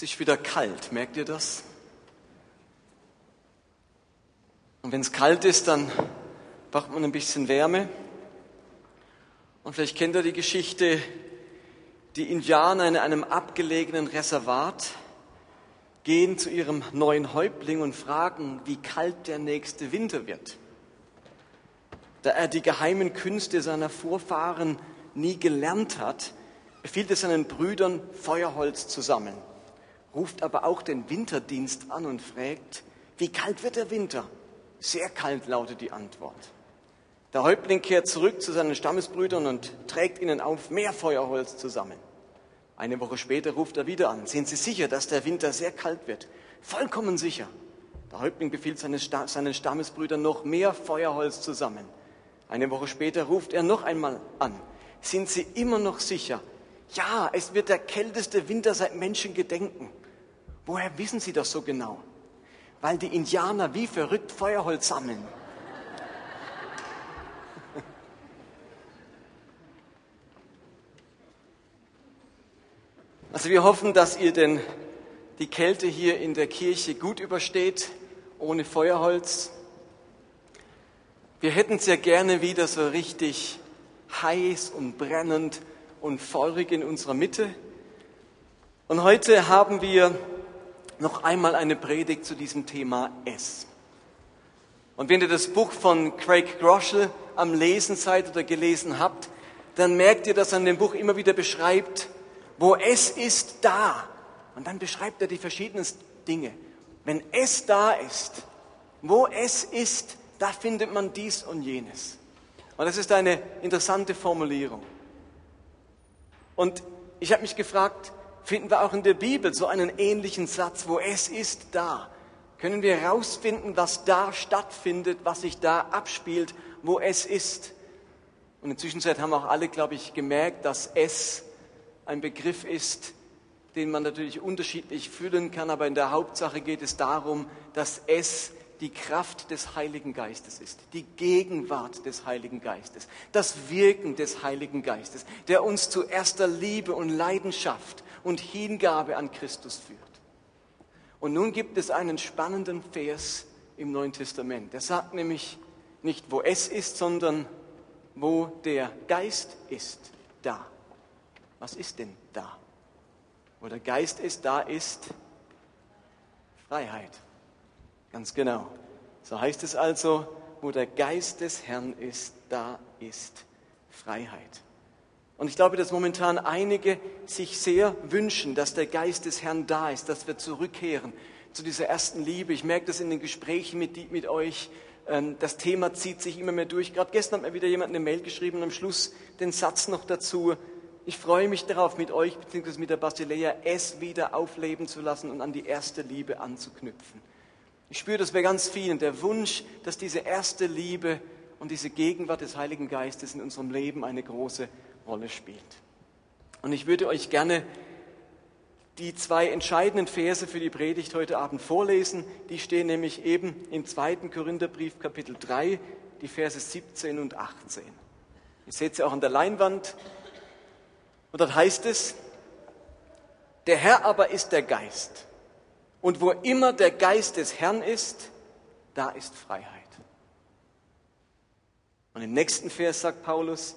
Es ist wieder kalt, merkt ihr das? Und wenn es kalt ist, dann braucht man ein bisschen Wärme. Und vielleicht kennt ihr die Geschichte, die Indianer in einem abgelegenen Reservat gehen zu ihrem neuen Häuptling und fragen, wie kalt der nächste Winter wird. Da er die geheimen Künste seiner Vorfahren nie gelernt hat, befiehlt er seinen Brüdern, Feuerholz zu sammeln ruft aber auch den Winterdienst an und fragt, wie kalt wird der Winter? Sehr kalt lautet die Antwort. Der Häuptling kehrt zurück zu seinen Stammesbrüdern und trägt ihnen auf, mehr Feuerholz zu sammeln. Eine Woche später ruft er wieder an. Sind Sie sicher, dass der Winter sehr kalt wird? Vollkommen sicher. Der Häuptling befiehlt seinen Stammesbrüdern noch mehr Feuerholz zu sammeln. Eine Woche später ruft er noch einmal an. Sind Sie immer noch sicher? Ja, es wird der kälteste Winter seit Menschengedenken. Woher wissen Sie das so genau? Weil die Indianer wie verrückt Feuerholz sammeln. Also wir hoffen, dass ihr denn die Kälte hier in der Kirche gut übersteht, ohne Feuerholz. Wir hätten sehr gerne wieder so richtig heiß und brennend und feurig in unserer Mitte. Und heute haben wir noch einmal eine Predigt zu diesem Thema S. Und wenn ihr das Buch von Craig Groschel am Lesen seid oder gelesen habt, dann merkt ihr, dass er in dem Buch immer wieder beschreibt, wo es ist, da. Und dann beschreibt er die verschiedenen Dinge. Wenn es da ist, wo es ist, da findet man dies und jenes. Und das ist eine interessante Formulierung. Und ich habe mich gefragt, finden wir auch in der Bibel so einen ähnlichen Satz, wo es ist da. Können wir herausfinden, was da stattfindet, was sich da abspielt, wo es ist. Und in der Zwischenzeit haben auch alle, glaube ich, gemerkt, dass es ein Begriff ist, den man natürlich unterschiedlich fühlen kann, aber in der Hauptsache geht es darum, dass es die Kraft des Heiligen Geistes ist, die Gegenwart des Heiligen Geistes, das Wirken des Heiligen Geistes, der uns zu erster Liebe und Leidenschaft und Hingabe an Christus führt. Und nun gibt es einen spannenden Vers im Neuen Testament. Der sagt nämlich nicht, wo es ist, sondern wo der Geist ist, da. Was ist denn da? Wo der Geist ist, da ist Freiheit. Ganz genau. So heißt es also, wo der Geist des Herrn ist, da ist Freiheit. Und ich glaube, dass momentan einige sich sehr wünschen, dass der Geist des Herrn da ist, dass wir zurückkehren zu dieser ersten Liebe. Ich merke das in den Gesprächen mit, mit euch. Ähm, das Thema zieht sich immer mehr durch. Gerade gestern hat mir wieder jemand eine Mail geschrieben und am Schluss den Satz noch dazu. Ich freue mich darauf, mit euch bzw. mit der Basilea es wieder aufleben zu lassen und an die erste Liebe anzuknüpfen. Ich spüre das bei ganz vielen, der Wunsch, dass diese erste Liebe und diese Gegenwart des Heiligen Geistes in unserem Leben eine große Rolle spielt. Und ich würde euch gerne die zwei entscheidenden Verse für die Predigt heute Abend vorlesen. Die stehen nämlich eben im zweiten Korintherbrief Kapitel 3, die Verse 17 und 18. Ihr seht sie auch an der Leinwand. Und dort heißt es, der Herr aber ist der Geist. Und wo immer der Geist des Herrn ist, da ist Freiheit. Und im nächsten Vers sagt Paulus,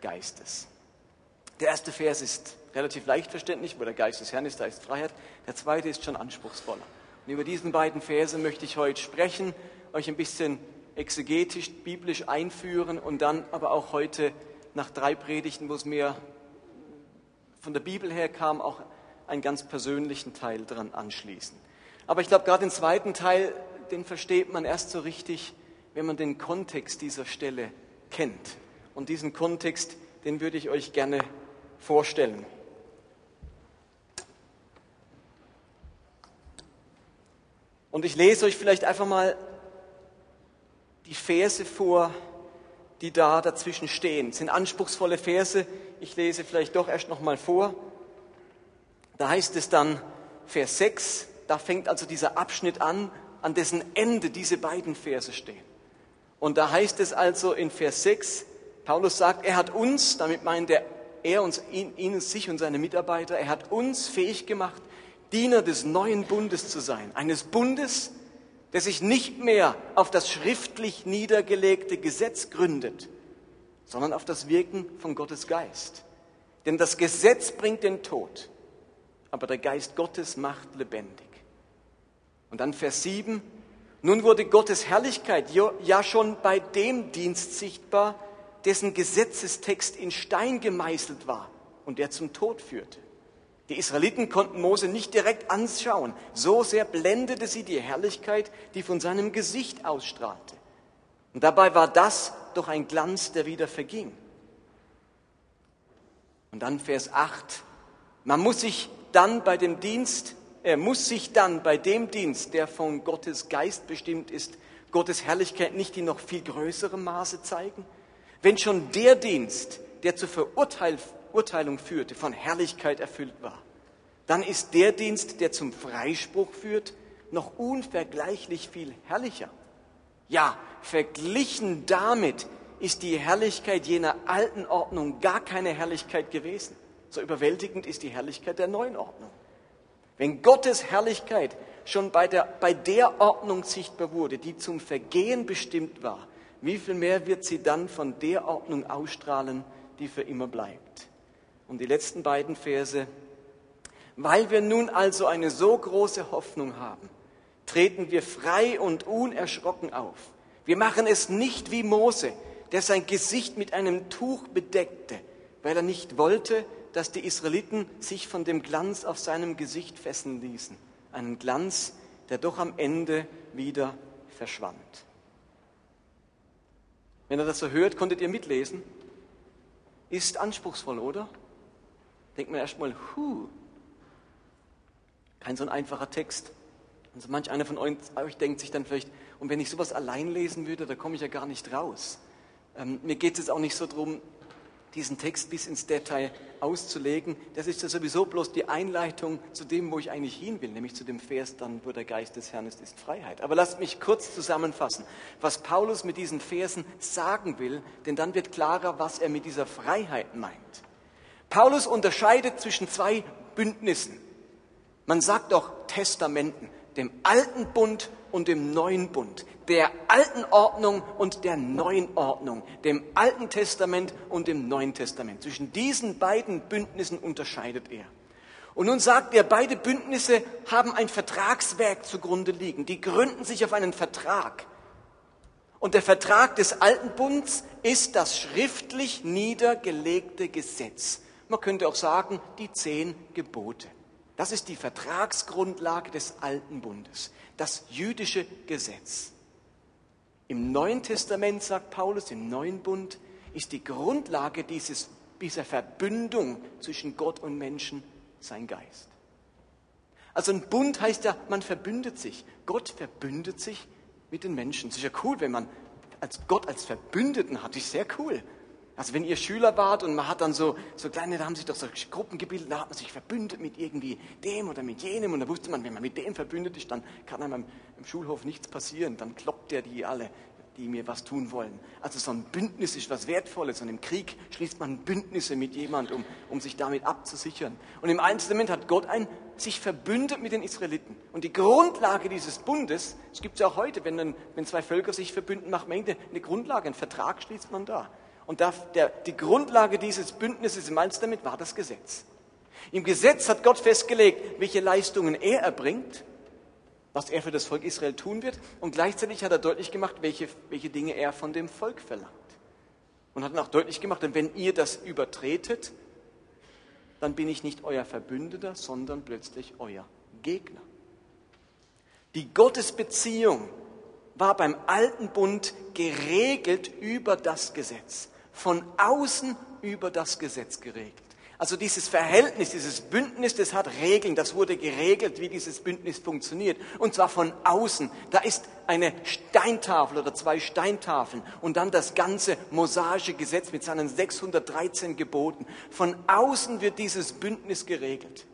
Geistes. Der erste Vers ist relativ leicht verständlich, wo der Geist des Herrn ist, da ist Freiheit. Der zweite ist schon anspruchsvoller. Und über diesen beiden Verse möchte ich heute sprechen, euch ein bisschen exegetisch, biblisch einführen und dann aber auch heute nach drei Predigten, wo es mir von der Bibel her kam, auch einen ganz persönlichen Teil dran anschließen. Aber ich glaube, gerade den zweiten Teil, den versteht man erst so richtig, wenn man den Kontext dieser Stelle kennt. Und diesen Kontext, den würde ich euch gerne vorstellen. Und ich lese euch vielleicht einfach mal die Verse vor, die da dazwischen stehen. Es sind anspruchsvolle Verse. Ich lese vielleicht doch erst noch mal vor. Da heißt es dann Vers 6, da fängt also dieser Abschnitt an, an dessen Ende diese beiden Verse stehen. Und da heißt es also in Vers 6, Paulus sagt, er hat uns, damit meint er, er uns, ihn, ihn, sich und seine Mitarbeiter, er hat uns fähig gemacht, Diener des neuen Bundes zu sein. Eines Bundes, der sich nicht mehr auf das schriftlich niedergelegte Gesetz gründet, sondern auf das Wirken von Gottes Geist. Denn das Gesetz bringt den Tod, aber der Geist Gottes macht lebendig. Und dann Vers 7, nun wurde Gottes Herrlichkeit ja schon bei dem Dienst sichtbar, dessen Gesetzestext in Stein gemeißelt war und der zum Tod führte. Die Israeliten konnten Mose nicht direkt anschauen, so sehr blendete sie die Herrlichkeit, die von seinem Gesicht ausstrahlte. Und dabei war das doch ein Glanz, der wieder verging. Und dann Vers 8. Man muss sich dann bei dem Dienst, er muss sich dann bei dem Dienst, der von Gottes Geist bestimmt ist, Gottes Herrlichkeit nicht in noch viel größerem Maße zeigen? Wenn schon der Dienst, der zur Verurteilung führte, von Herrlichkeit erfüllt war, dann ist der Dienst, der zum Freispruch führt, noch unvergleichlich viel herrlicher. Ja, verglichen damit ist die Herrlichkeit jener alten Ordnung gar keine Herrlichkeit gewesen. So überwältigend ist die Herrlichkeit der neuen Ordnung. Wenn Gottes Herrlichkeit schon bei der, bei der Ordnung sichtbar wurde, die zum Vergehen bestimmt war, wie viel mehr wird sie dann von der Ordnung ausstrahlen, die für immer bleibt. Und die letzten beiden Verse. Weil wir nun also eine so große Hoffnung haben, treten wir frei und unerschrocken auf. Wir machen es nicht wie Mose, der sein Gesicht mit einem Tuch bedeckte, weil er nicht wollte, dass die Israeliten sich von dem Glanz auf seinem Gesicht fesseln ließen. Einen Glanz, der doch am Ende wieder verschwand. Wenn ihr das so hört, konntet ihr mitlesen? Ist anspruchsvoll, oder? Denkt man erstmal, hu, kein so ein einfacher Text. Also manch einer von euch, denkt sich dann vielleicht, und wenn ich sowas allein lesen würde, da komme ich ja gar nicht raus. Ähm, mir geht es jetzt auch nicht so darum, diesen Text bis ins Detail auszulegen. Das ist ja sowieso bloß die Einleitung zu dem, wo ich eigentlich hin will, nämlich zu dem Vers dann, wo der Geist des Herrn ist, ist Freiheit. Aber lasst mich kurz zusammenfassen, was Paulus mit diesen Versen sagen will, denn dann wird klarer, was er mit dieser Freiheit meint. Paulus unterscheidet zwischen zwei Bündnissen. Man sagt auch Testamenten, dem alten Bund und dem neuen Bund, der alten Ordnung und der neuen Ordnung, dem Alten Testament und dem Neuen Testament. Zwischen diesen beiden Bündnissen unterscheidet er. Und nun sagt er, beide Bündnisse haben ein Vertragswerk zugrunde liegen. Die gründen sich auf einen Vertrag. Und der Vertrag des Alten Bunds ist das schriftlich niedergelegte Gesetz. Man könnte auch sagen, die zehn Gebote. Das ist die Vertragsgrundlage des Alten Bundes das jüdische Gesetz. Im Neuen Testament, sagt Paulus, im Neuen Bund, ist die Grundlage dieses, dieser Verbündung zwischen Gott und Menschen sein Geist. Also ein Bund heißt ja, man verbündet sich. Gott verbündet sich mit den Menschen. Sicher cool, wenn man als Gott als Verbündeten hat, ist sehr cool. Also wenn ihr Schüler wart und man hat dann so, so kleine, da haben sich doch so Gruppen gebildet, da hat man sich verbündet mit irgendwie dem oder mit jenem und da wusste man, wenn man mit dem verbündet ist, dann kann einem im Schulhof nichts passieren, dann kloppt der die alle, die mir was tun wollen. Also so ein Bündnis ist was Wertvolles und im Krieg schließt man Bündnisse mit jemandem, um, um sich damit abzusichern. Und im Testament hat Gott ein, sich verbündet mit den Israeliten. Und die Grundlage dieses Bundes, es gibt es ja auch heute, wenn, dann, wenn zwei Völker sich verbünden, macht man eine Grundlage, einen Vertrag schließt man da. Und der, die Grundlage dieses Bündnisses im Alten Testament war das Gesetz. Im Gesetz hat Gott festgelegt, welche Leistungen er erbringt, was er für das Volk Israel tun wird. Und gleichzeitig hat er deutlich gemacht, welche, welche Dinge er von dem Volk verlangt. Und hat dann auch deutlich gemacht, denn wenn ihr das übertretet, dann bin ich nicht euer Verbündeter, sondern plötzlich euer Gegner. Die Gottesbeziehung war beim alten Bund geregelt über das Gesetz von außen über das Gesetz geregelt. Also dieses Verhältnis, dieses Bündnis, das hat Regeln, das wurde geregelt, wie dieses Bündnis funktioniert. Und zwar von außen. Da ist eine Steintafel oder zwei Steintafeln und dann das ganze mosaische Gesetz mit seinen 613 Geboten. Von außen wird dieses Bündnis geregelt.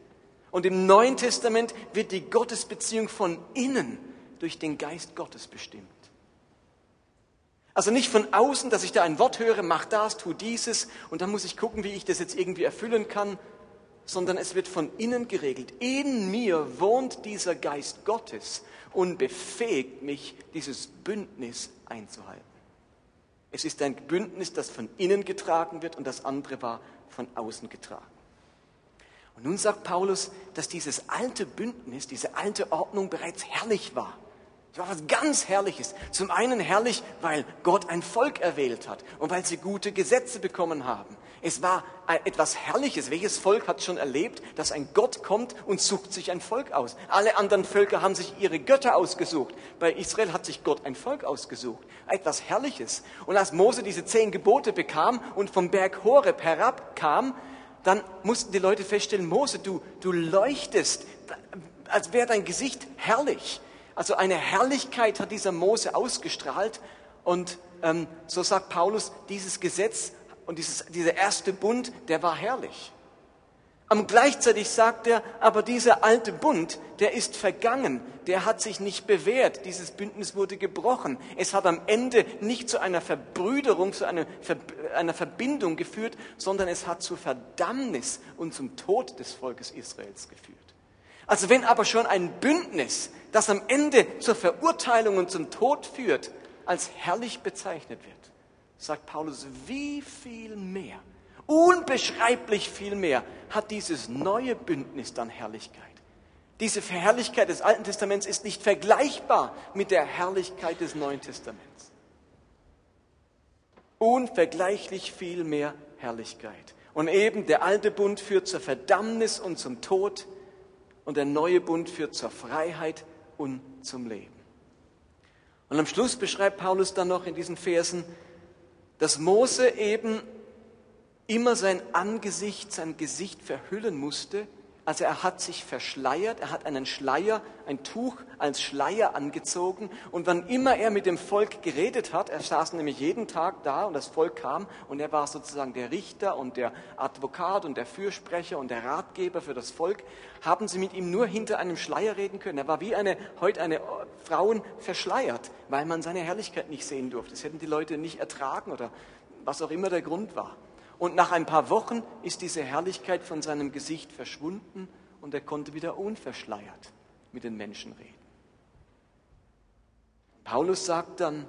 Und im Neuen Testament wird die Gottesbeziehung von innen durch den Geist Gottes bestimmt. Also nicht von außen, dass ich da ein Wort höre, mach das, tu dieses und dann muss ich gucken, wie ich das jetzt irgendwie erfüllen kann, sondern es wird von innen geregelt. In mir wohnt dieser Geist Gottes und befähigt mich, dieses Bündnis einzuhalten. Es ist ein Bündnis, das von innen getragen wird und das andere war von außen getragen. Und nun sagt Paulus, dass dieses alte Bündnis, diese alte Ordnung bereits herrlich war. Es war was ganz Herrliches. Zum einen herrlich, weil Gott ein Volk erwählt hat und weil sie gute Gesetze bekommen haben. Es war etwas Herrliches. Welches Volk hat schon erlebt, dass ein Gott kommt und sucht sich ein Volk aus? Alle anderen Völker haben sich ihre Götter ausgesucht. Bei Israel hat sich Gott ein Volk ausgesucht. Etwas Herrliches. Und als Mose diese zehn Gebote bekam und vom Berg Horeb herabkam, dann mussten die Leute feststellen, Mose, du, du leuchtest, als wäre dein Gesicht herrlich. Also eine Herrlichkeit hat dieser Mose ausgestrahlt. Und ähm, so sagt Paulus, dieses Gesetz und dieses, dieser erste Bund, der war herrlich. Und gleichzeitig sagt er, aber dieser alte Bund, der ist vergangen, der hat sich nicht bewährt, dieses Bündnis wurde gebrochen. Es hat am Ende nicht zu einer Verbrüderung, zu einer, Ver einer Verbindung geführt, sondern es hat zu Verdammnis und zum Tod des Volkes Israels geführt. Also wenn aber schon ein Bündnis, das am Ende zur Verurteilung und zum Tod führt, als herrlich bezeichnet wird, sagt Paulus, wie viel mehr, unbeschreiblich viel mehr hat dieses neue Bündnis dann Herrlichkeit. Diese Herrlichkeit des Alten Testaments ist nicht vergleichbar mit der Herrlichkeit des Neuen Testaments. Unvergleichlich viel mehr Herrlichkeit. Und eben der alte Bund führt zur Verdammnis und zum Tod und der neue Bund führt zur Freiheit und zum Leben. Und am Schluss beschreibt Paulus dann noch in diesen Versen, dass Mose eben immer sein Angesicht, sein Gesicht verhüllen musste, also er hat sich verschleiert, er hat einen Schleier, ein Tuch als Schleier angezogen und wann immer er mit dem Volk geredet hat, er saß nämlich jeden Tag da und das Volk kam und er war sozusagen der Richter und der Advokat und der Fürsprecher und der Ratgeber für das Volk, haben sie mit ihm nur hinter einem Schleier reden können. Er war wie eine, heute eine Frauen verschleiert, weil man seine Herrlichkeit nicht sehen durfte. Das hätten die Leute nicht ertragen oder was auch immer der Grund war. Und nach ein paar Wochen ist diese Herrlichkeit von seinem Gesicht verschwunden und er konnte wieder unverschleiert mit den Menschen reden. Paulus sagt dann,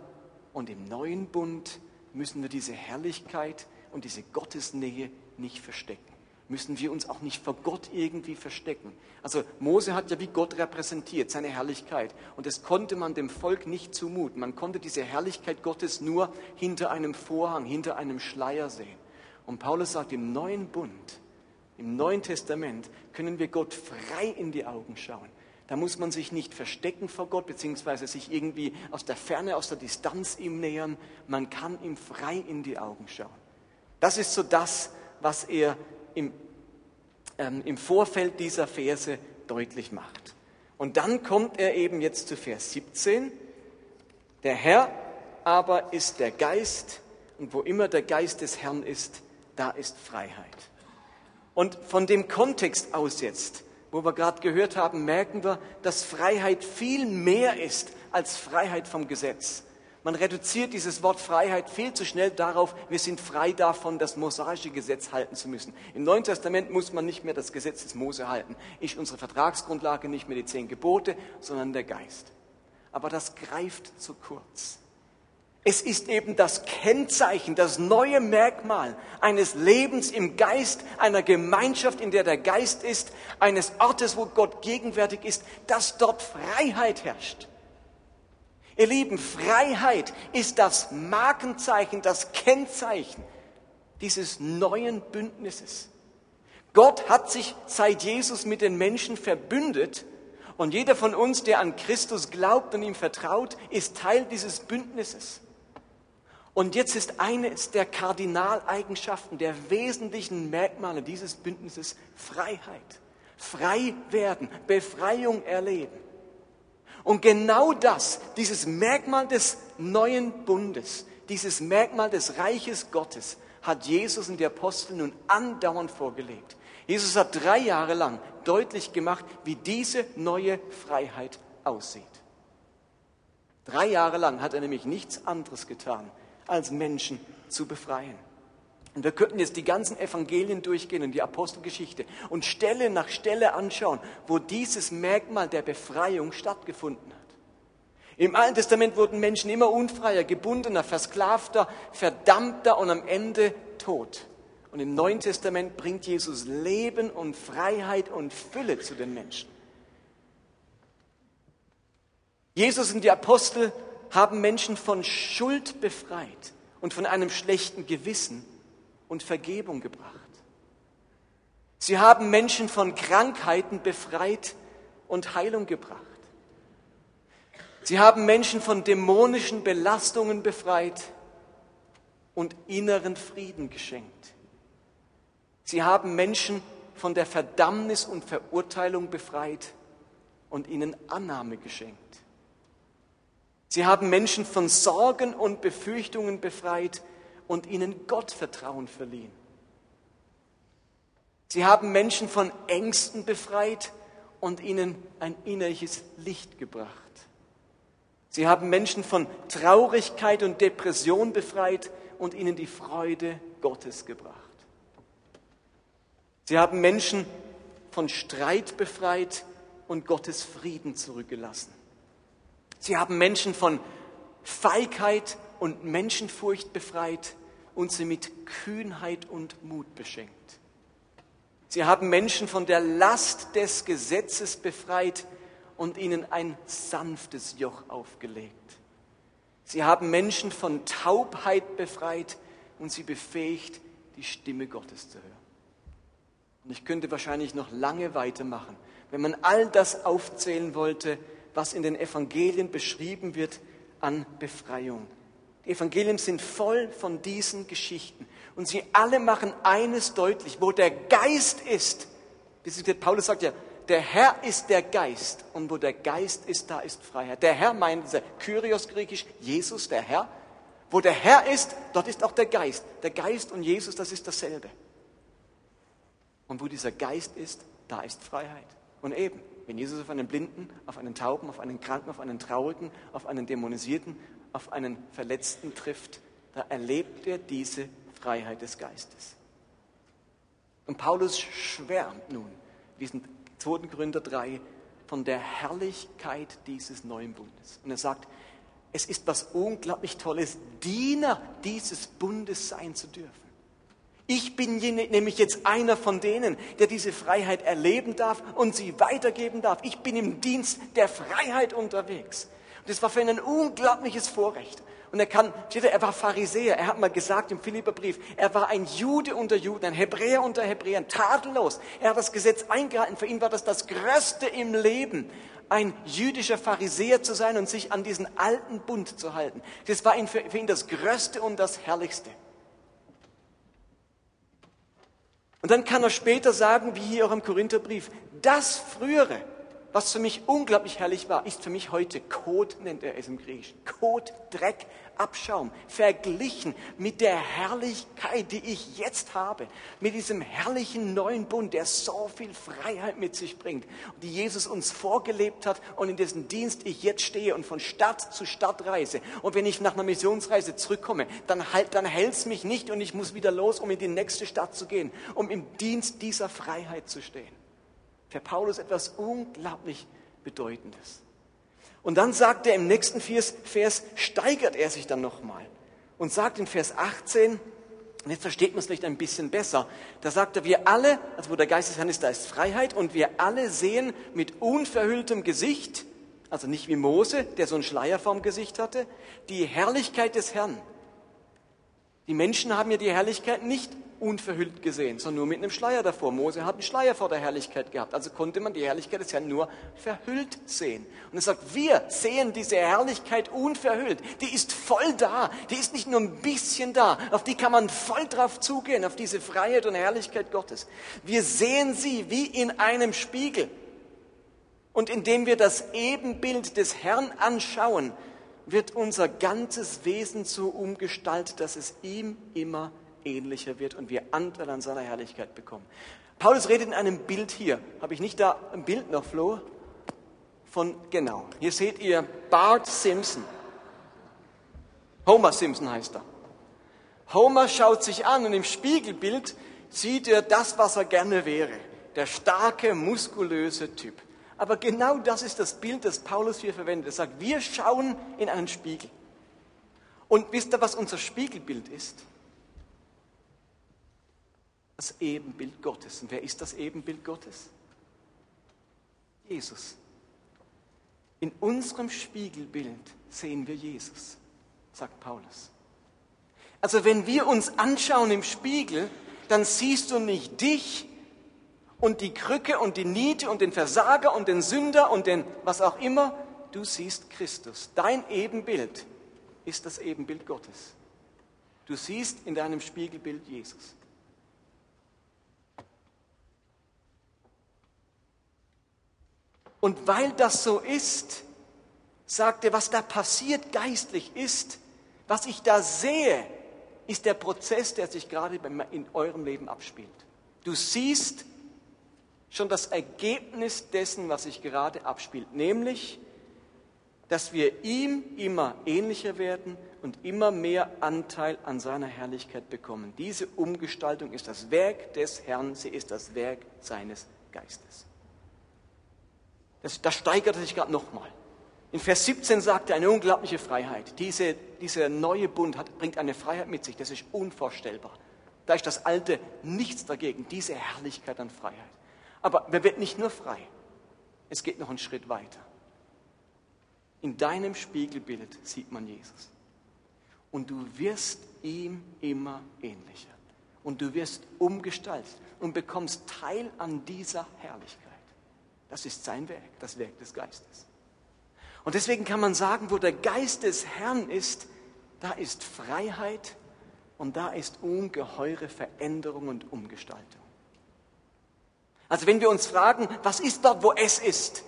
und im neuen Bund müssen wir diese Herrlichkeit und diese Gottesnähe nicht verstecken. Müssen wir uns auch nicht vor Gott irgendwie verstecken. Also Mose hat ja wie Gott repräsentiert, seine Herrlichkeit. Und das konnte man dem Volk nicht zumuten. Man konnte diese Herrlichkeit Gottes nur hinter einem Vorhang, hinter einem Schleier sehen. Und Paulus sagt, im neuen Bund, im Neuen Testament können wir Gott frei in die Augen schauen. Da muss man sich nicht verstecken vor Gott, beziehungsweise sich irgendwie aus der Ferne, aus der Distanz ihm nähern. Man kann ihm frei in die Augen schauen. Das ist so das, was er im, ähm, im Vorfeld dieser Verse deutlich macht. Und dann kommt er eben jetzt zu Vers 17. Der Herr aber ist der Geist, und wo immer der Geist des Herrn ist, da ist Freiheit. Und von dem Kontext aus jetzt, wo wir gerade gehört haben, merken wir, dass Freiheit viel mehr ist als Freiheit vom Gesetz. Man reduziert dieses Wort Freiheit viel zu schnell darauf, wir sind frei davon, das mosaische Gesetz halten zu müssen. Im Neuen Testament muss man nicht mehr das Gesetz des Mose halten. Ist unsere Vertragsgrundlage nicht mehr die zehn Gebote, sondern der Geist. Aber das greift zu kurz. Es ist eben das Kennzeichen, das neue Merkmal eines Lebens im Geist, einer Gemeinschaft, in der der Geist ist, eines Ortes, wo Gott gegenwärtig ist, dass dort Freiheit herrscht. Ihr Lieben, Freiheit ist das Markenzeichen, das Kennzeichen dieses neuen Bündnisses. Gott hat sich seit Jesus mit den Menschen verbündet und jeder von uns, der an Christus glaubt und ihm vertraut, ist Teil dieses Bündnisses. Und jetzt ist eines der Kardinaleigenschaften, der wesentlichen Merkmale dieses Bündnisses Freiheit. Frei werden, Befreiung erleben. Und genau das, dieses Merkmal des neuen Bundes, dieses Merkmal des Reiches Gottes, hat Jesus und die Apostel nun andauernd vorgelegt. Jesus hat drei Jahre lang deutlich gemacht, wie diese neue Freiheit aussieht. Drei Jahre lang hat er nämlich nichts anderes getan, als Menschen zu befreien. Und wir könnten jetzt die ganzen Evangelien durchgehen und die Apostelgeschichte und Stelle nach Stelle anschauen, wo dieses Merkmal der Befreiung stattgefunden hat. Im Alten Testament wurden Menschen immer unfreier, gebundener, versklavter, verdammter und am Ende tot. Und im Neuen Testament bringt Jesus Leben und Freiheit und Fülle zu den Menschen. Jesus und die Apostel haben Menschen von Schuld befreit und von einem schlechten Gewissen und Vergebung gebracht. Sie haben Menschen von Krankheiten befreit und Heilung gebracht. Sie haben Menschen von dämonischen Belastungen befreit und inneren Frieden geschenkt. Sie haben Menschen von der Verdammnis und Verurteilung befreit und ihnen Annahme geschenkt. Sie haben Menschen von Sorgen und Befürchtungen befreit und ihnen Gottvertrauen verliehen. Sie haben Menschen von Ängsten befreit und ihnen ein innerliches Licht gebracht. Sie haben Menschen von Traurigkeit und Depression befreit und ihnen die Freude Gottes gebracht. Sie haben Menschen von Streit befreit und Gottes Frieden zurückgelassen. Sie haben Menschen von Feigheit und Menschenfurcht befreit und sie mit Kühnheit und Mut beschenkt. Sie haben Menschen von der Last des Gesetzes befreit und ihnen ein sanftes Joch aufgelegt. Sie haben Menschen von Taubheit befreit und sie befähigt, die Stimme Gottes zu hören. Und ich könnte wahrscheinlich noch lange weitermachen, wenn man all das aufzählen wollte, was in den Evangelien beschrieben wird an Befreiung. Die Evangelien sind voll von diesen Geschichten. Und sie alle machen eines deutlich, wo der Geist ist. Paulus sagt ja, der Herr ist der Geist. Und wo der Geist ist, da ist Freiheit. Der Herr meint, Kyrios griechisch, Jesus, der Herr. Wo der Herr ist, dort ist auch der Geist. Der Geist und Jesus, das ist dasselbe. Und wo dieser Geist ist, da ist Freiheit. Und eben, wenn Jesus auf einen Blinden, auf einen Tauben, auf einen Kranken, auf einen Traurigen, auf einen Dämonisierten, auf einen Verletzten trifft, da erlebt er diese Freiheit des Geistes. Und Paulus schwärmt nun, sind 2. Gründer 3, von der Herrlichkeit dieses neuen Bundes. Und er sagt, es ist was unglaublich Tolles, Diener dieses Bundes sein zu dürfen. Ich bin nämlich jetzt einer von denen, der diese Freiheit erleben darf und sie weitergeben darf. Ich bin im Dienst der Freiheit unterwegs. Und das war für ihn ein unglaubliches Vorrecht. Und er kann, er war Pharisäer. Er hat mal gesagt im Philipperbrief, er war ein Jude unter Juden, ein Hebräer unter Hebräern, tadellos. Er hat das Gesetz eingehalten. Für ihn war das das Größte im Leben, ein jüdischer Pharisäer zu sein und sich an diesen alten Bund zu halten. Das war für ihn das Größte und das Herrlichste. Und dann kann er später sagen, wie hier auch im Korintherbrief, das Frühere, was für mich unglaublich herrlich war, ist für mich heute Kot, nennt er es im Griechischen. Kot, Dreck, Abschaum, verglichen mit der Herrlichkeit, die ich jetzt habe, mit diesem herrlichen neuen Bund, der so viel Freiheit mit sich bringt, die Jesus uns vorgelebt hat und in dessen Dienst ich jetzt stehe und von Stadt zu Stadt reise. Und wenn ich nach einer Missionsreise zurückkomme, dann, halt, dann hält es mich nicht und ich muss wieder los, um in die nächste Stadt zu gehen, um im Dienst dieser Freiheit zu stehen für Paulus etwas unglaublich Bedeutendes. Und dann sagt er im nächsten Vers, steigert er sich dann nochmal und sagt in Vers 18, und jetzt versteht man es vielleicht ein bisschen besser, da sagt er, wir alle, also wo der Geist des Herrn ist, da ist Freiheit und wir alle sehen mit unverhülltem Gesicht, also nicht wie Mose, der so einen Schleier vorm Gesicht hatte, die Herrlichkeit des Herrn. Die Menschen haben ja die Herrlichkeit nicht unverhüllt gesehen, sondern nur mit einem Schleier davor. Mose hat einen Schleier vor der Herrlichkeit gehabt, also konnte man die Herrlichkeit des Herrn nur verhüllt sehen. Und er sagt, wir sehen diese Herrlichkeit unverhüllt. Die ist voll da, die ist nicht nur ein bisschen da, auf die kann man voll drauf zugehen, auf diese Freiheit und Herrlichkeit Gottes. Wir sehen sie wie in einem Spiegel. Und indem wir das Ebenbild des Herrn anschauen, wird unser ganzes Wesen so umgestaltet, dass es ihm immer ähnlicher wird und wir Anteil an seiner Herrlichkeit bekommen. Paulus redet in einem Bild hier. Habe ich nicht da ein Bild noch, Flo? Von, genau. Hier seht ihr Bart Simpson. Homer Simpson heißt er. Homer schaut sich an und im Spiegelbild sieht er das, was er gerne wäre. Der starke, muskulöse Typ. Aber genau das ist das Bild, das Paulus hier verwendet. Er sagt, wir schauen in einen Spiegel. Und wisst ihr, was unser Spiegelbild ist? Das Ebenbild Gottes. Und wer ist das Ebenbild Gottes? Jesus. In unserem Spiegelbild sehen wir Jesus, sagt Paulus. Also wenn wir uns anschauen im Spiegel, dann siehst du nicht dich, und die Krücke und die Niete und den Versager und den Sünder und den was auch immer, du siehst Christus. Dein Ebenbild ist das Ebenbild Gottes. Du siehst in deinem Spiegelbild Jesus. Und weil das so ist, sagt er, was da passiert geistlich ist, was ich da sehe, ist der Prozess, der sich gerade in eurem Leben abspielt. Du siehst schon das Ergebnis dessen, was sich gerade abspielt, nämlich, dass wir ihm immer ähnlicher werden und immer mehr Anteil an seiner Herrlichkeit bekommen. Diese Umgestaltung ist das Werk des Herrn, sie ist das Werk seines Geistes. Das, das steigert sich gerade nochmal. In Vers 17 sagt er eine unglaubliche Freiheit. Diese, dieser neue Bund hat, bringt eine Freiheit mit sich, das ist unvorstellbar. Da ist das Alte nichts dagegen, diese Herrlichkeit an Freiheit. Aber wer wird nicht nur frei? Es geht noch einen Schritt weiter. In deinem Spiegelbild sieht man Jesus. Und du wirst ihm immer ähnlicher. Und du wirst umgestaltet und bekommst Teil an dieser Herrlichkeit. Das ist sein Werk, das Werk des Geistes. Und deswegen kann man sagen, wo der Geist des Herrn ist, da ist Freiheit und da ist ungeheure Veränderung und Umgestaltung. Also wenn wir uns fragen, was ist dort, wo es ist?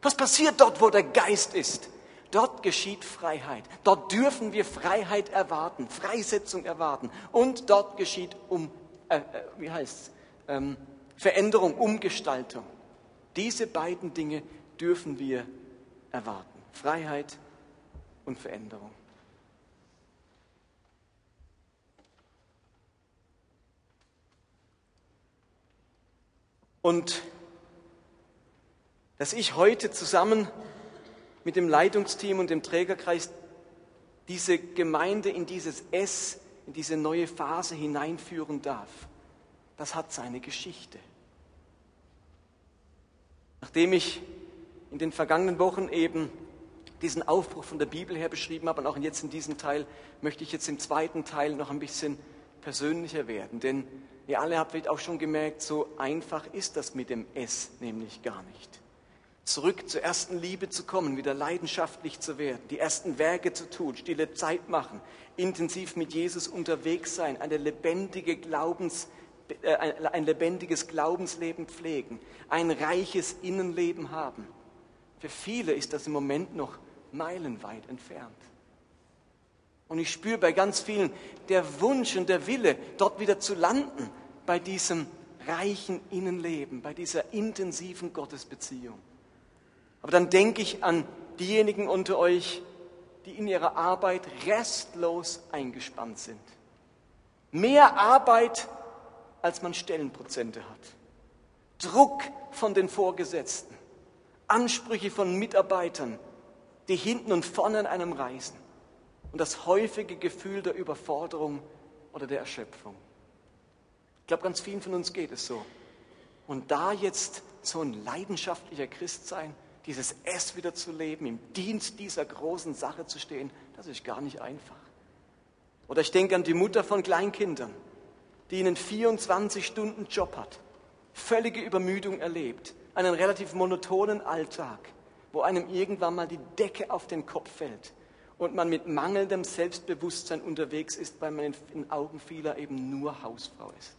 Was passiert dort, wo der Geist ist? Dort geschieht Freiheit. Dort dürfen wir Freiheit erwarten, Freisetzung erwarten. Und dort geschieht um, äh, äh, wie heißt's, ähm, Veränderung, Umgestaltung. Diese beiden Dinge dürfen wir erwarten. Freiheit und Veränderung. Und dass ich heute zusammen mit dem Leitungsteam und dem Trägerkreis diese Gemeinde in dieses S, in diese neue Phase hineinführen darf, das hat seine Geschichte. Nachdem ich in den vergangenen Wochen eben diesen Aufbruch von der Bibel her beschrieben habe und auch jetzt in diesem Teil, möchte ich jetzt im zweiten Teil noch ein bisschen persönlicher werden. Denn Ihr alle habt vielleicht auch schon gemerkt, so einfach ist das mit dem S nämlich gar nicht. Zurück zur ersten Liebe zu kommen, wieder leidenschaftlich zu werden, die ersten Werke zu tun, stille Zeit machen, intensiv mit Jesus unterwegs sein, eine lebendige Glaubens, ein lebendiges Glaubensleben pflegen, ein reiches Innenleben haben. Für viele ist das im Moment noch meilenweit entfernt. Und ich spüre bei ganz vielen der Wunsch und der Wille, dort wieder zu landen, bei diesem reichen Innenleben, bei dieser intensiven Gottesbeziehung. Aber dann denke ich an diejenigen unter euch, die in ihrer Arbeit restlos eingespannt sind. Mehr Arbeit, als man Stellenprozente hat. Druck von den Vorgesetzten. Ansprüche von Mitarbeitern, die hinten und vorne an einem reisen und das häufige Gefühl der Überforderung oder der Erschöpfung. Ich glaube, ganz vielen von uns geht es so. Und da jetzt so ein leidenschaftlicher Christ sein, dieses S wieder zu leben, im Dienst dieser großen Sache zu stehen, das ist gar nicht einfach. Oder ich denke an die Mutter von Kleinkindern, die einen 24-Stunden-Job hat, völlige Übermüdung erlebt, einen relativ monotonen Alltag, wo einem irgendwann mal die Decke auf den Kopf fällt und man mit mangelndem Selbstbewusstsein unterwegs ist, weil man in Augen vieler eben nur Hausfrau ist.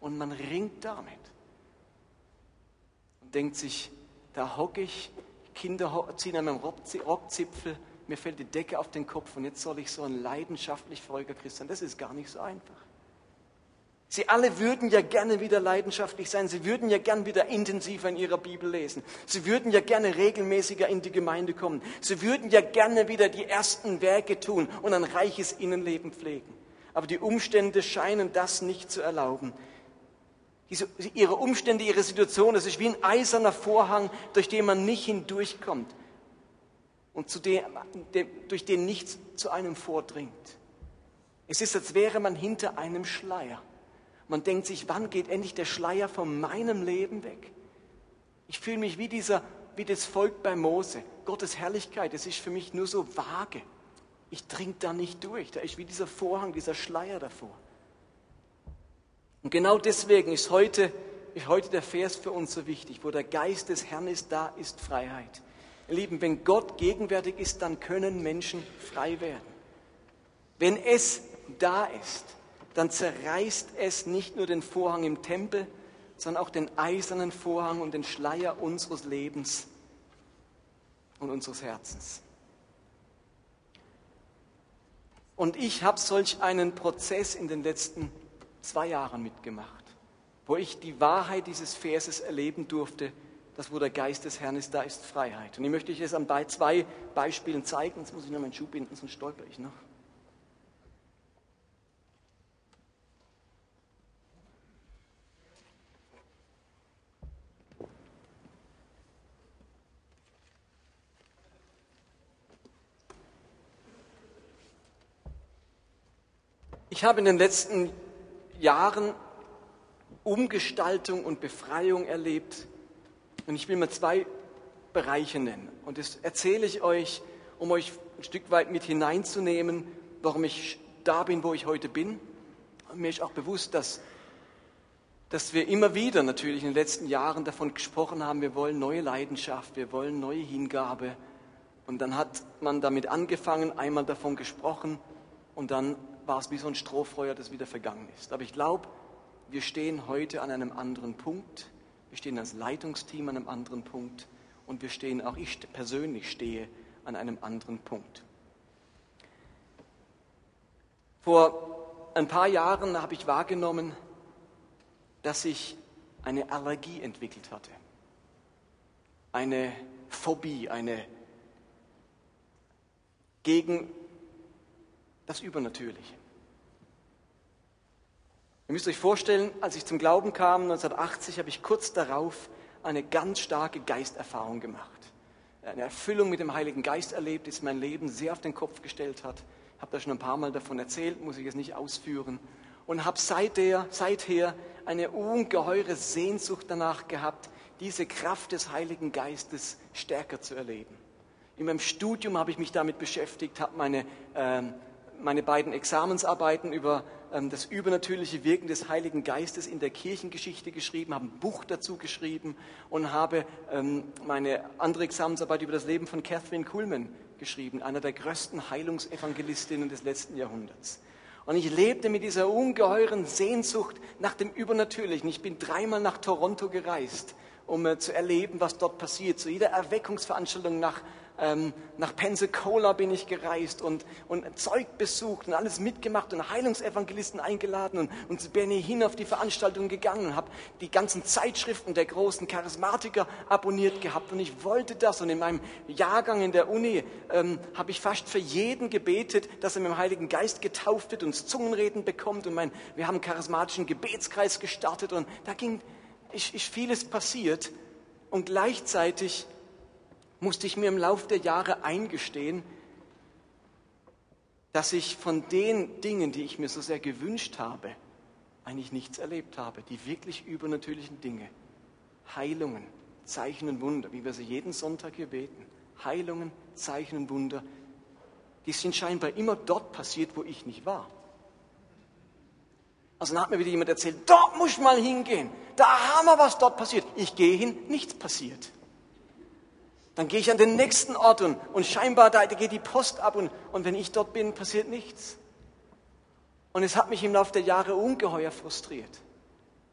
Und man ringt damit und denkt sich, da hocke ich, Kinder ziehen an meinem Rockzipfel, mir fällt die Decke auf den Kopf und jetzt soll ich so ein leidenschaftlich freudiger Christ sein. Das ist gar nicht so einfach. Sie alle würden ja gerne wieder leidenschaftlich sein. Sie würden ja gern wieder intensiver in ihrer Bibel lesen. Sie würden ja gerne regelmäßiger in die Gemeinde kommen. Sie würden ja gerne wieder die ersten Werke tun und ein reiches Innenleben pflegen. Aber die Umstände scheinen das nicht zu erlauben. Diese, ihre Umstände, ihre Situation, das ist wie ein eiserner Vorhang, durch den man nicht hindurchkommt und zu dem, durch den nichts zu einem vordringt. Es ist, als wäre man hinter einem Schleier. Man denkt sich, wann geht endlich der Schleier von meinem Leben weg? Ich fühle mich wie dieser, wie das Volk bei Mose. Gottes Herrlichkeit, es ist für mich nur so vage. Ich dring da nicht durch. Da ist wie dieser Vorhang, dieser Schleier davor. Und genau deswegen ist heute, ist heute der Vers für uns so wichtig. Wo der Geist des Herrn ist, da ist Freiheit. Ihr Lieben, wenn Gott gegenwärtig ist, dann können Menschen frei werden. Wenn es da ist, dann zerreißt es nicht nur den Vorhang im Tempel, sondern auch den eisernen Vorhang und den Schleier unseres Lebens und unseres Herzens. Und ich habe solch einen Prozess in den letzten zwei Jahren mitgemacht, wo ich die Wahrheit dieses Verses erleben durfte, dass wo der Geist des Herrn ist, da ist Freiheit. Und ich möchte euch das an zwei Beispielen zeigen. Jetzt muss ich noch meinen Schuh binden, sonst stolper ich noch. Ich habe in den letzten Jahren Umgestaltung und Befreiung erlebt. Und ich will mal zwei Bereiche nennen. Und das erzähle ich euch, um euch ein Stück weit mit hineinzunehmen, warum ich da bin, wo ich heute bin. Und mir ist auch bewusst, dass, dass wir immer wieder natürlich in den letzten Jahren davon gesprochen haben, wir wollen neue Leidenschaft, wir wollen neue Hingabe. Und dann hat man damit angefangen, einmal davon gesprochen und dann war es wie so ein Strohfeuer, das wieder vergangen ist. Aber ich glaube, wir stehen heute an einem anderen Punkt. Wir stehen als Leitungsteam an einem anderen Punkt. Und wir stehen, auch ich persönlich stehe an einem anderen Punkt. Vor ein paar Jahren habe ich wahrgenommen, dass ich eine Allergie entwickelt hatte. Eine Phobie, eine gegen das Übernatürliche. Ihr müsst euch vorstellen, als ich zum Glauben kam, 1980, habe ich kurz darauf eine ganz starke Geisterfahrung gemacht. Eine Erfüllung mit dem Heiligen Geist erlebt, die mein Leben sehr auf den Kopf gestellt hat. Ich habe da schon ein paar Mal davon erzählt, muss ich jetzt nicht ausführen. Und habe seither, seither eine ungeheure Sehnsucht danach gehabt, diese Kraft des Heiligen Geistes stärker zu erleben. In meinem Studium habe ich mich damit beschäftigt, habe meine ähm, meine beiden Examensarbeiten über ähm, das übernatürliche Wirken des Heiligen Geistes in der Kirchengeschichte geschrieben, habe ein Buch dazu geschrieben und habe ähm, meine andere Examensarbeit über das Leben von Catherine Kuhlman geschrieben, einer der größten Heilungsevangelistinnen des letzten Jahrhunderts. Und ich lebte mit dieser ungeheuren Sehnsucht nach dem Übernatürlichen. Ich bin dreimal nach Toronto gereist, um äh, zu erleben, was dort passiert. Zu jeder Erweckungsveranstaltung nach ähm, nach Pensacola bin ich gereist und, und Zeug besucht und alles mitgemacht und Heilungsevangelisten eingeladen und, und bin hin auf die Veranstaltung gegangen und habe die ganzen Zeitschriften der großen Charismatiker abonniert gehabt und ich wollte das und in meinem Jahrgang in der Uni ähm, habe ich fast für jeden gebetet, dass er mit dem Heiligen Geist getauft wird und Zungenreden bekommt und mein, wir haben einen charismatischen Gebetskreis gestartet und da ging, ist, ist vieles passiert und gleichzeitig musste ich mir im Laufe der Jahre eingestehen, dass ich von den Dingen, die ich mir so sehr gewünscht habe, eigentlich nichts erlebt habe. Die wirklich übernatürlichen Dinge. Heilungen, Zeichen und Wunder, wie wir sie jeden Sonntag hier beten. Heilungen, Zeichen und Wunder, die sind scheinbar immer dort passiert, wo ich nicht war. Also dann hat mir wieder jemand erzählt, dort muss ich mal hingehen. Da haben wir was dort passiert. Ich gehe hin, nichts passiert. Dann gehe ich an den nächsten Ort und, und scheinbar da geht die Post ab und, und wenn ich dort bin, passiert nichts. Und es hat mich im Laufe der Jahre ungeheuer frustriert,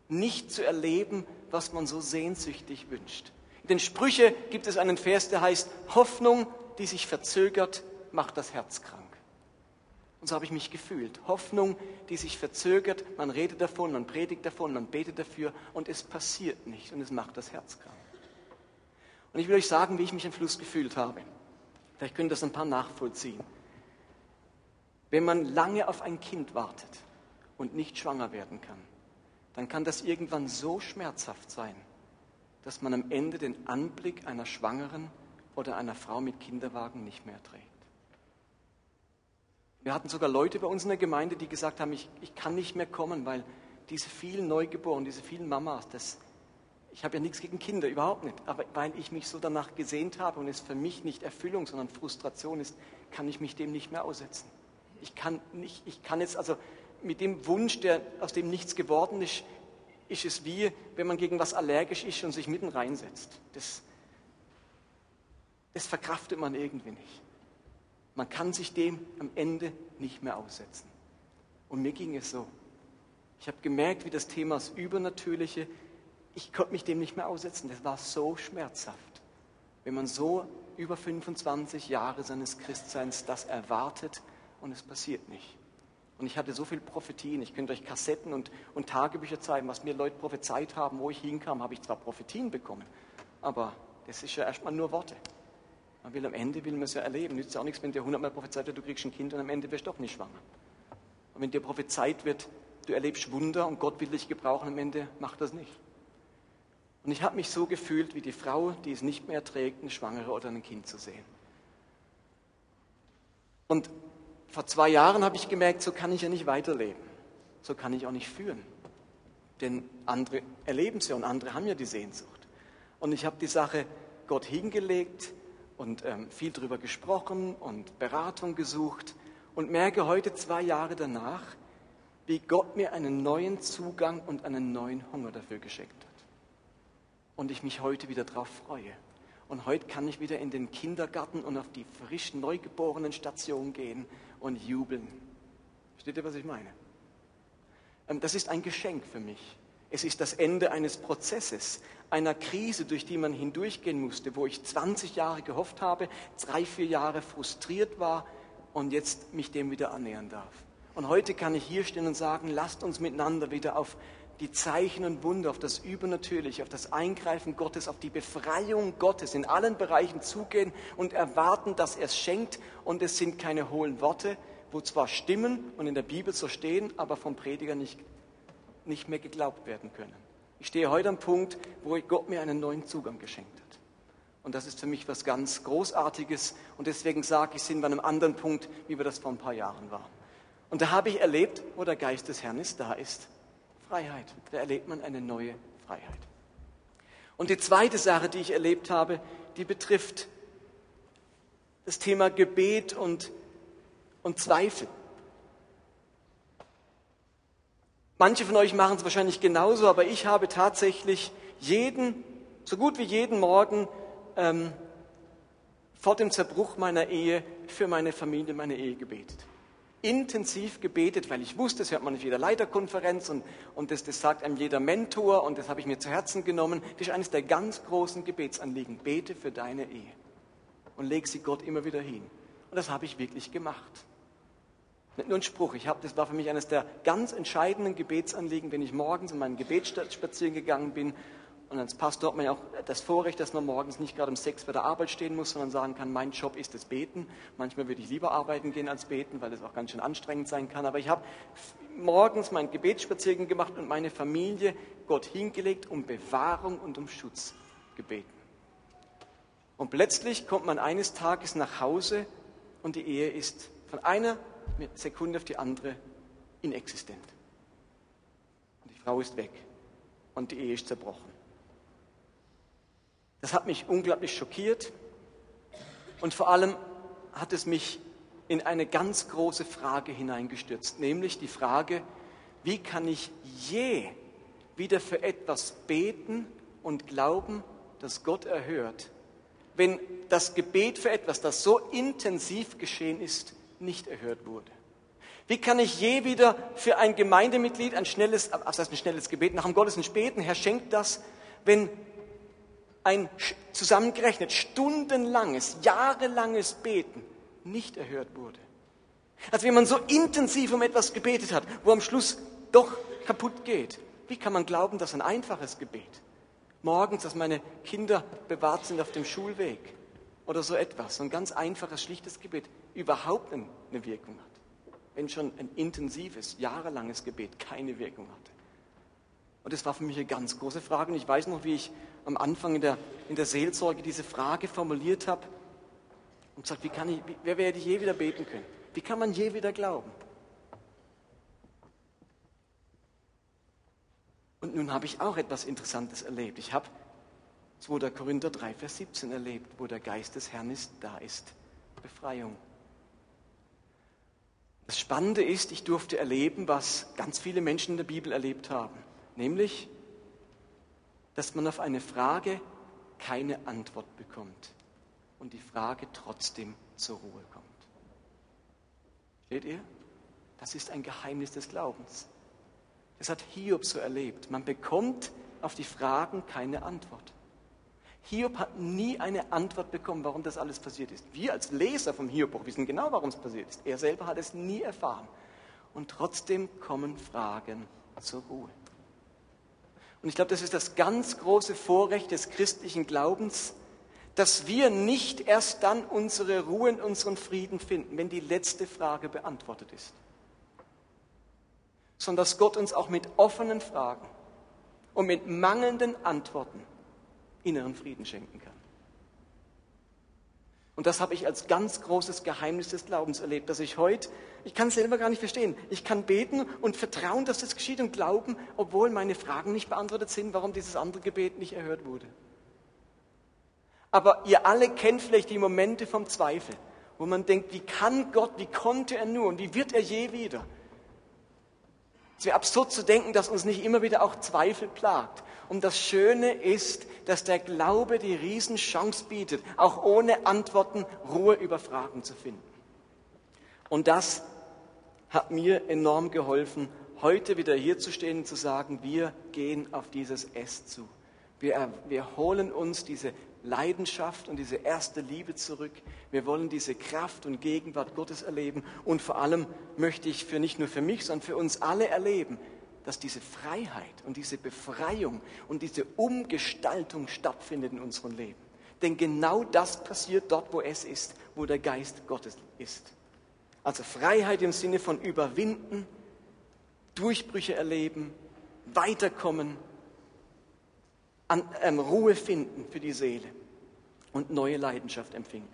nicht zu erleben, was man so sehnsüchtig wünscht. In den Sprüche gibt es einen Vers, der heißt, Hoffnung, die sich verzögert, macht das Herz krank. Und so habe ich mich gefühlt. Hoffnung, die sich verzögert, man redet davon, man predigt davon, man betet dafür und es passiert nicht und es macht das Herz krank. Und ich will euch sagen, wie ich mich am Schluss gefühlt habe. Vielleicht können das ein paar nachvollziehen. Wenn man lange auf ein Kind wartet und nicht schwanger werden kann, dann kann das irgendwann so schmerzhaft sein, dass man am Ende den Anblick einer Schwangeren oder einer Frau mit Kinderwagen nicht mehr trägt. Wir hatten sogar Leute bei uns in der Gemeinde, die gesagt haben, ich, ich kann nicht mehr kommen, weil diese vielen Neugeborenen, diese vielen Mamas, das, ich habe ja nichts gegen Kinder, überhaupt nicht, aber weil ich mich so danach gesehnt habe und es für mich nicht Erfüllung, sondern Frustration ist, kann ich mich dem nicht mehr aussetzen. Ich kann nicht, ich kann jetzt, also mit dem Wunsch, der, aus dem nichts geworden ist, ist es wie, wenn man gegen was allergisch ist und sich mitten reinsetzt. Das, das verkraftet man irgendwie nicht. Man kann sich dem am Ende nicht mehr aussetzen. Und mir ging es so. Ich habe gemerkt, wie das Thema das Übernatürliche, ich konnte mich dem nicht mehr aussetzen. Das war so schmerzhaft. Wenn man so über 25 Jahre seines Christseins das erwartet und es passiert nicht. Und ich hatte so viele Prophetien. Ich könnte euch Kassetten und, und Tagebücher zeigen, was mir Leute prophezeit haben. Wo ich hinkam, habe ich zwar Prophetien bekommen, aber das ist ja erstmal nur Worte. Man will am Ende, will man es ja erleben. Nützt ja auch nichts, wenn dir hundertmal prophezeit wird, du kriegst ein Kind und am Ende wirst du doch nicht schwanger. Und wenn dir prophezeit wird, du erlebst Wunder und Gott will dich gebrauchen, am Ende macht das nicht. Und ich habe mich so gefühlt wie die Frau, die es nicht mehr trägt, eine Schwangere oder ein Kind zu sehen. Und vor zwei Jahren habe ich gemerkt, so kann ich ja nicht weiterleben. So kann ich auch nicht führen. Denn andere erleben es ja und andere haben ja die Sehnsucht. Und ich habe die Sache Gott hingelegt, und ähm, viel darüber gesprochen und Beratung gesucht und merke heute, zwei Jahre danach, wie Gott mir einen neuen Zugang und einen neuen Hunger dafür geschenkt hat. Und ich mich heute wieder darauf freue. Und heute kann ich wieder in den Kindergarten und auf die frisch neugeborenen Station gehen und jubeln. Versteht ihr, was ich meine? Ähm, das ist ein Geschenk für mich. Es ist das Ende eines Prozesses, einer Krise, durch die man hindurchgehen musste, wo ich 20 Jahre gehofft habe, drei, vier Jahre frustriert war und jetzt mich dem wieder annähern darf. Und heute kann ich hier stehen und sagen, lasst uns miteinander wieder auf die Zeichen und Wunder, auf das Übernatürliche, auf das Eingreifen Gottes, auf die Befreiung Gottes in allen Bereichen zugehen und erwarten, dass er es schenkt. Und es sind keine hohlen Worte, wo zwar stimmen und in der Bibel so stehen, aber vom Prediger nicht nicht mehr geglaubt werden können. Ich stehe heute am Punkt, wo Gott mir einen neuen Zugang geschenkt hat. Und das ist für mich was ganz Großartiges. Und deswegen sage ich, sind wir an einem anderen Punkt, wie wir das vor ein paar Jahren waren. Und da habe ich erlebt, wo der Geist des Herrn ist, da ist Freiheit. Da erlebt man eine neue Freiheit. Und die zweite Sache, die ich erlebt habe, die betrifft das Thema Gebet und, und Zweifel. Manche von euch machen es wahrscheinlich genauso, aber ich habe tatsächlich jeden, so gut wie jeden Morgen ähm, vor dem Zerbruch meiner Ehe für meine Familie, meine Ehe gebetet. Intensiv gebetet, weil ich wusste, das hört man in jeder Leiterkonferenz und, und das, das sagt einem jeder Mentor und das habe ich mir zu Herzen genommen. Das ist eines der ganz großen Gebetsanliegen. Bete für deine Ehe und leg sie Gott immer wieder hin. Und das habe ich wirklich gemacht. Nicht nur ein Spruch. Ich habe, das war für mich eines der ganz entscheidenden Gebetsanliegen, wenn ich morgens in meinen Gebet spazieren gegangen bin. Und als Pastor hat man ja auch das Vorrecht, dass man morgens nicht gerade um sechs bei der Arbeit stehen muss, sondern sagen kann, mein Job ist das Beten. Manchmal würde ich lieber arbeiten gehen als beten, weil das auch ganz schön anstrengend sein kann. Aber ich habe morgens meinen Gebetsspaziergang gemacht und meine Familie Gott hingelegt, um Bewahrung und um Schutz gebeten. Und plötzlich kommt man eines Tages nach Hause und die Ehe ist von einer Sekunde auf die andere inexistent. Und die Frau ist weg und die Ehe ist zerbrochen. Das hat mich unglaublich schockiert und vor allem hat es mich in eine ganz große Frage hineingestürzt, nämlich die Frage, wie kann ich je wieder für etwas beten und glauben, dass Gott erhört, wenn das Gebet für etwas, das so intensiv geschehen ist, nicht erhört wurde? Wie kann ich je wieder für ein Gemeindemitglied ein schnelles, was heißt ein schnelles Gebet, nach dem Gottesdienst beten, Herr schenkt das, wenn ein zusammengerechnet stundenlanges, jahrelanges Beten nicht erhört wurde? Also wenn man so intensiv um etwas gebetet hat, wo am Schluss doch kaputt geht, wie kann man glauben, dass ein einfaches Gebet, morgens, dass meine Kinder bewahrt sind auf dem Schulweg oder so etwas, so ein ganz einfaches, schlichtes Gebet, überhaupt eine Wirkung hat? wenn schon ein intensives, jahrelanges Gebet keine Wirkung hatte. Und das war für mich eine ganz große Frage. Und ich weiß noch, wie ich am Anfang in der, in der Seelsorge diese Frage formuliert habe und gesagt, wie kann ich, wie, wer werde ich je wieder beten können? Wie kann man je wieder glauben? Und nun habe ich auch etwas Interessantes erlebt. Ich habe 2. Korinther 3, Vers 17 erlebt, wo der Geist des Herrn ist, da ist Befreiung. Das Spannende ist, ich durfte erleben, was ganz viele Menschen in der Bibel erlebt haben, nämlich, dass man auf eine Frage keine Antwort bekommt und die Frage trotzdem zur Ruhe kommt. Seht ihr? Das ist ein Geheimnis des Glaubens. Das hat Hiob so erlebt. Man bekommt auf die Fragen keine Antwort. Hiob hat nie eine Antwort bekommen, warum das alles passiert ist. Wir als Leser vom Hiob wissen genau, warum es passiert ist. Er selber hat es nie erfahren. Und trotzdem kommen Fragen zur Ruhe. Und ich glaube, das ist das ganz große Vorrecht des christlichen Glaubens, dass wir nicht erst dann unsere Ruhe und unseren Frieden finden, wenn die letzte Frage beantwortet ist, sondern dass Gott uns auch mit offenen Fragen und mit mangelnden Antworten inneren Frieden schenken kann. Und das habe ich als ganz großes Geheimnis des Glaubens erlebt, dass ich heute, ich kann es selber gar nicht verstehen, ich kann beten und vertrauen, dass das geschieht und glauben, obwohl meine Fragen nicht beantwortet sind, warum dieses andere Gebet nicht erhört wurde. Aber ihr alle kennt vielleicht die Momente vom Zweifel, wo man denkt, wie kann Gott, wie konnte er nur und wie wird er je wieder? Es wäre absurd zu denken, dass uns nicht immer wieder auch Zweifel plagt. Und das Schöne ist, dass der Glaube die Riesenchance bietet, auch ohne Antworten Ruhe über Fragen zu finden. Und das hat mir enorm geholfen, heute wieder hier zu stehen und zu sagen, wir gehen auf dieses S zu. Wir, wir holen uns diese Leidenschaft und diese erste Liebe zurück. Wir wollen diese Kraft und Gegenwart Gottes erleben. Und vor allem möchte ich für nicht nur für mich, sondern für uns alle erleben, dass diese Freiheit und diese Befreiung und diese Umgestaltung stattfindet in unserem Leben. Denn genau das passiert dort, wo es ist, wo der Geist Gottes ist. Also Freiheit im Sinne von überwinden, Durchbrüche erleben, weiterkommen, an, ähm, Ruhe finden für die Seele und neue Leidenschaft empfinden.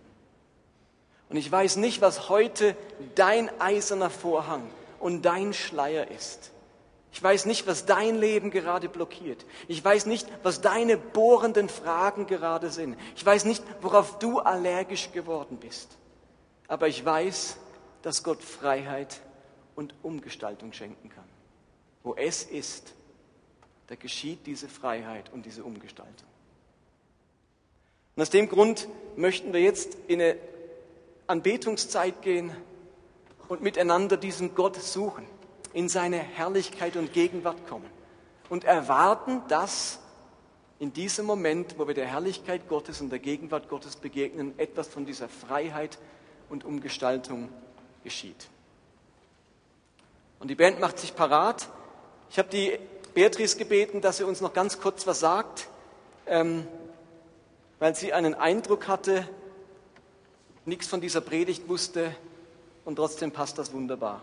Und ich weiß nicht, was heute dein eiserner Vorhang und dein Schleier ist. Ich weiß nicht, was dein Leben gerade blockiert. Ich weiß nicht, was deine bohrenden Fragen gerade sind. Ich weiß nicht, worauf du allergisch geworden bist. Aber ich weiß, dass Gott Freiheit und Umgestaltung schenken kann. Wo es ist, da geschieht diese Freiheit und diese Umgestaltung. Und aus dem Grund möchten wir jetzt in eine Anbetungszeit gehen und miteinander diesen Gott suchen in seine Herrlichkeit und Gegenwart kommen und erwarten, dass in diesem Moment, wo wir der Herrlichkeit Gottes und der Gegenwart Gottes begegnen, etwas von dieser Freiheit und Umgestaltung geschieht. Und die Band macht sich parat. Ich habe die Beatrice gebeten, dass sie uns noch ganz kurz was sagt, ähm, weil sie einen Eindruck hatte, nichts von dieser Predigt wusste und trotzdem passt das wunderbar.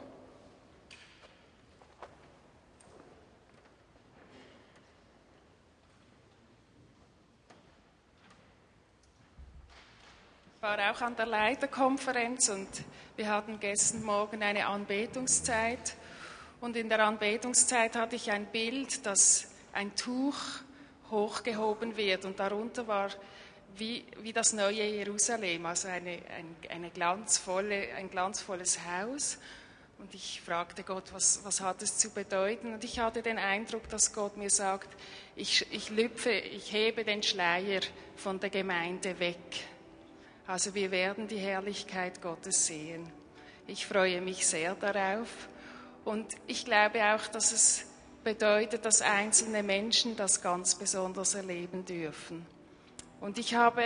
War auch an der Leiterkonferenz und wir hatten gestern Morgen eine Anbetungszeit. Und in der Anbetungszeit hatte ich ein Bild, dass ein Tuch hochgehoben wird und darunter war wie, wie das neue Jerusalem, also eine, ein, eine glanzvolle, ein glanzvolles Haus. Und ich fragte Gott, was, was hat es zu bedeuten? Und ich hatte den Eindruck, dass Gott mir sagt, ich, ich lüpfe, ich hebe den Schleier von der Gemeinde weg. Also wir werden die Herrlichkeit Gottes sehen. Ich freue mich sehr darauf. Und ich glaube auch, dass es bedeutet, dass einzelne Menschen das ganz besonders erleben dürfen. Und ich habe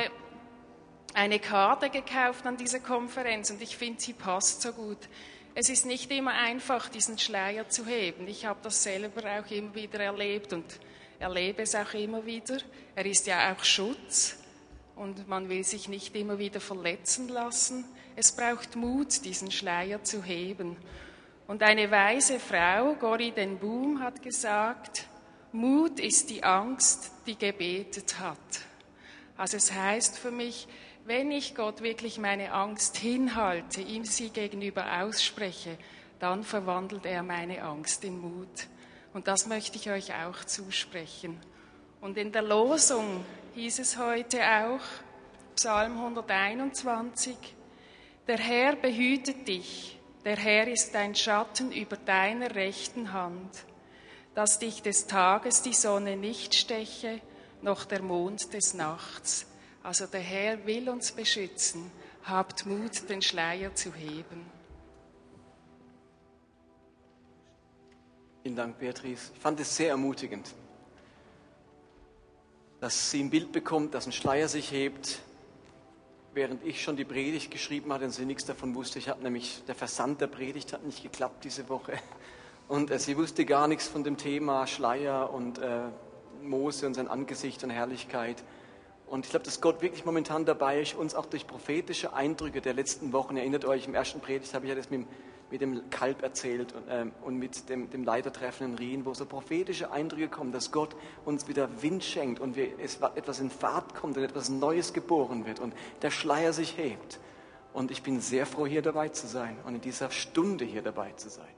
eine Karte gekauft an diese Konferenz und ich finde, sie passt so gut. Es ist nicht immer einfach, diesen Schleier zu heben. Ich habe das selber auch immer wieder erlebt und erlebe es auch immer wieder. Er ist ja auch Schutz und man will sich nicht immer wieder verletzen lassen. Es braucht Mut, diesen Schleier zu heben. Und eine weise Frau, Gori den Boom, hat gesagt, Mut ist die Angst, die gebetet hat. Also es heißt für mich, wenn ich Gott wirklich meine Angst hinhalte, ihm sie gegenüber ausspreche, dann verwandelt er meine Angst in Mut. Und das möchte ich euch auch zusprechen. Und in der Losung hieß es heute auch, Psalm 121, der Herr behütet dich, der Herr ist dein Schatten über deiner rechten Hand, dass dich des Tages die Sonne nicht steche, noch der Mond des Nachts. Also der Herr will uns beschützen. Habt Mut, den Schleier zu heben. Vielen Dank, Beatrice. Ich fand es sehr ermutigend, dass sie ein Bild bekommt, dass ein Schleier sich hebt, während ich schon die Predigt geschrieben hatte und sie nichts davon wusste. Ich hatte nämlich, der Versand der Predigt hat nicht geklappt diese Woche. Und äh, sie wusste gar nichts von dem Thema Schleier und äh, Mose und sein Angesicht und Herrlichkeit. Und ich glaube, dass Gott wirklich momentan dabei ist, uns auch durch prophetische Eindrücke der letzten Wochen, erinnert euch, im ersten Predigt habe ich ja das mit, mit dem Kalb erzählt und, ähm, und mit dem, dem Leitertreffen in Rien, wo so prophetische Eindrücke kommen, dass Gott uns wieder Wind schenkt und wir, es, etwas in Fahrt kommt und etwas Neues geboren wird und der Schleier sich hebt. Und ich bin sehr froh, hier dabei zu sein und in dieser Stunde hier dabei zu sein.